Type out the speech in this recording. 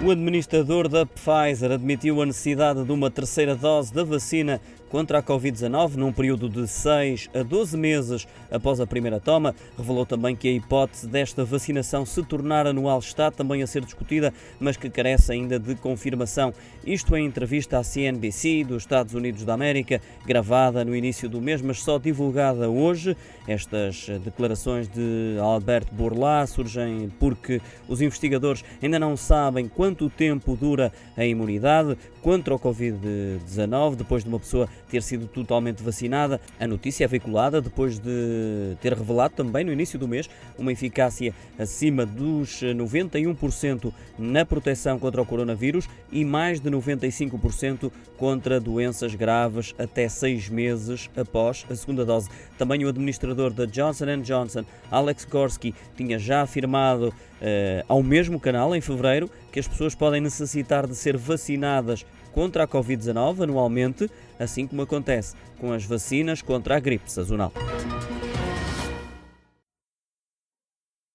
O administrador da Pfizer admitiu a necessidade de uma terceira dose da vacina contra a Covid-19 num período de 6 a 12 meses após a primeira toma. Revelou também que a hipótese desta vacinação se tornar anual está também a ser discutida, mas que carece ainda de confirmação. Isto em entrevista à CNBC dos Estados Unidos da América, gravada no início do mês, mas só divulgada hoje. Estas declarações de Alberto Bourla surgem porque os investigadores ainda não sabem quanto tempo dura a imunidade contra o Covid-19 depois de uma pessoa ter sido totalmente vacinada. A notícia é veiculada depois de ter revelado também no início do mês uma eficácia acima dos 91% na proteção contra o coronavírus e mais de 95% contra doenças graves até seis meses após a segunda dose. Também o administrador da Johnson Johnson, Alex Gorski, tinha já afirmado uh, ao mesmo canal em fevereiro que as pessoas podem necessitar de ser vacinadas contra a Covid-19 anualmente, assim como acontece com as vacinas contra a gripe sazonal.